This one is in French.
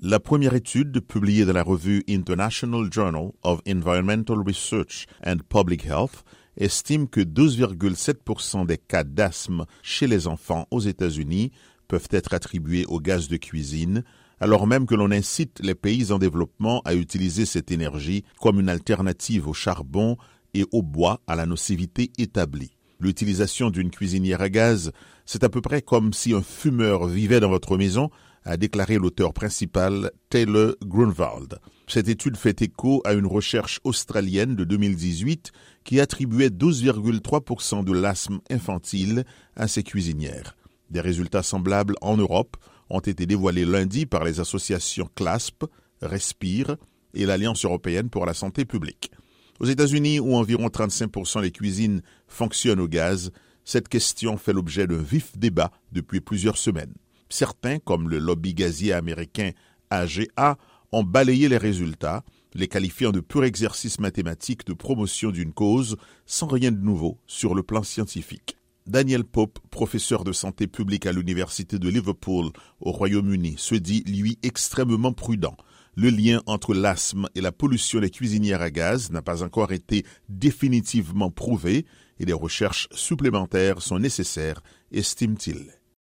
La première étude, publiée dans la revue International Journal of Environmental Research and Public Health, estime que 12,7% des cas d'asthme chez les enfants aux États-Unis peuvent être attribués au gaz de cuisine, alors même que l'on incite les pays en développement à utiliser cette énergie comme une alternative au charbon et au bois à la nocivité établie. L'utilisation d'une cuisinière à gaz, c'est à peu près comme si un fumeur vivait dans votre maison a déclaré l'auteur principal Taylor Grunwald. Cette étude fait écho à une recherche australienne de 2018 qui attribuait 12,3% de l'asthme infantile à ces cuisinières. Des résultats semblables en Europe ont été dévoilés lundi par les associations CLASP, Respire et l'Alliance européenne pour la santé publique. Aux États-Unis, où environ 35% des cuisines fonctionnent au gaz, cette question fait l'objet d'un vif débat depuis plusieurs semaines. Certains, comme le lobby gazier américain AGA, ont balayé les résultats, les qualifiant de pur exercice mathématique de promotion d'une cause sans rien de nouveau sur le plan scientifique. Daniel Pope, professeur de santé publique à l'Université de Liverpool au Royaume-Uni, se dit, lui, extrêmement prudent. Le lien entre l'asthme et la pollution des cuisinières à gaz n'a pas encore été définitivement prouvé et des recherches supplémentaires sont nécessaires, estime-t-il.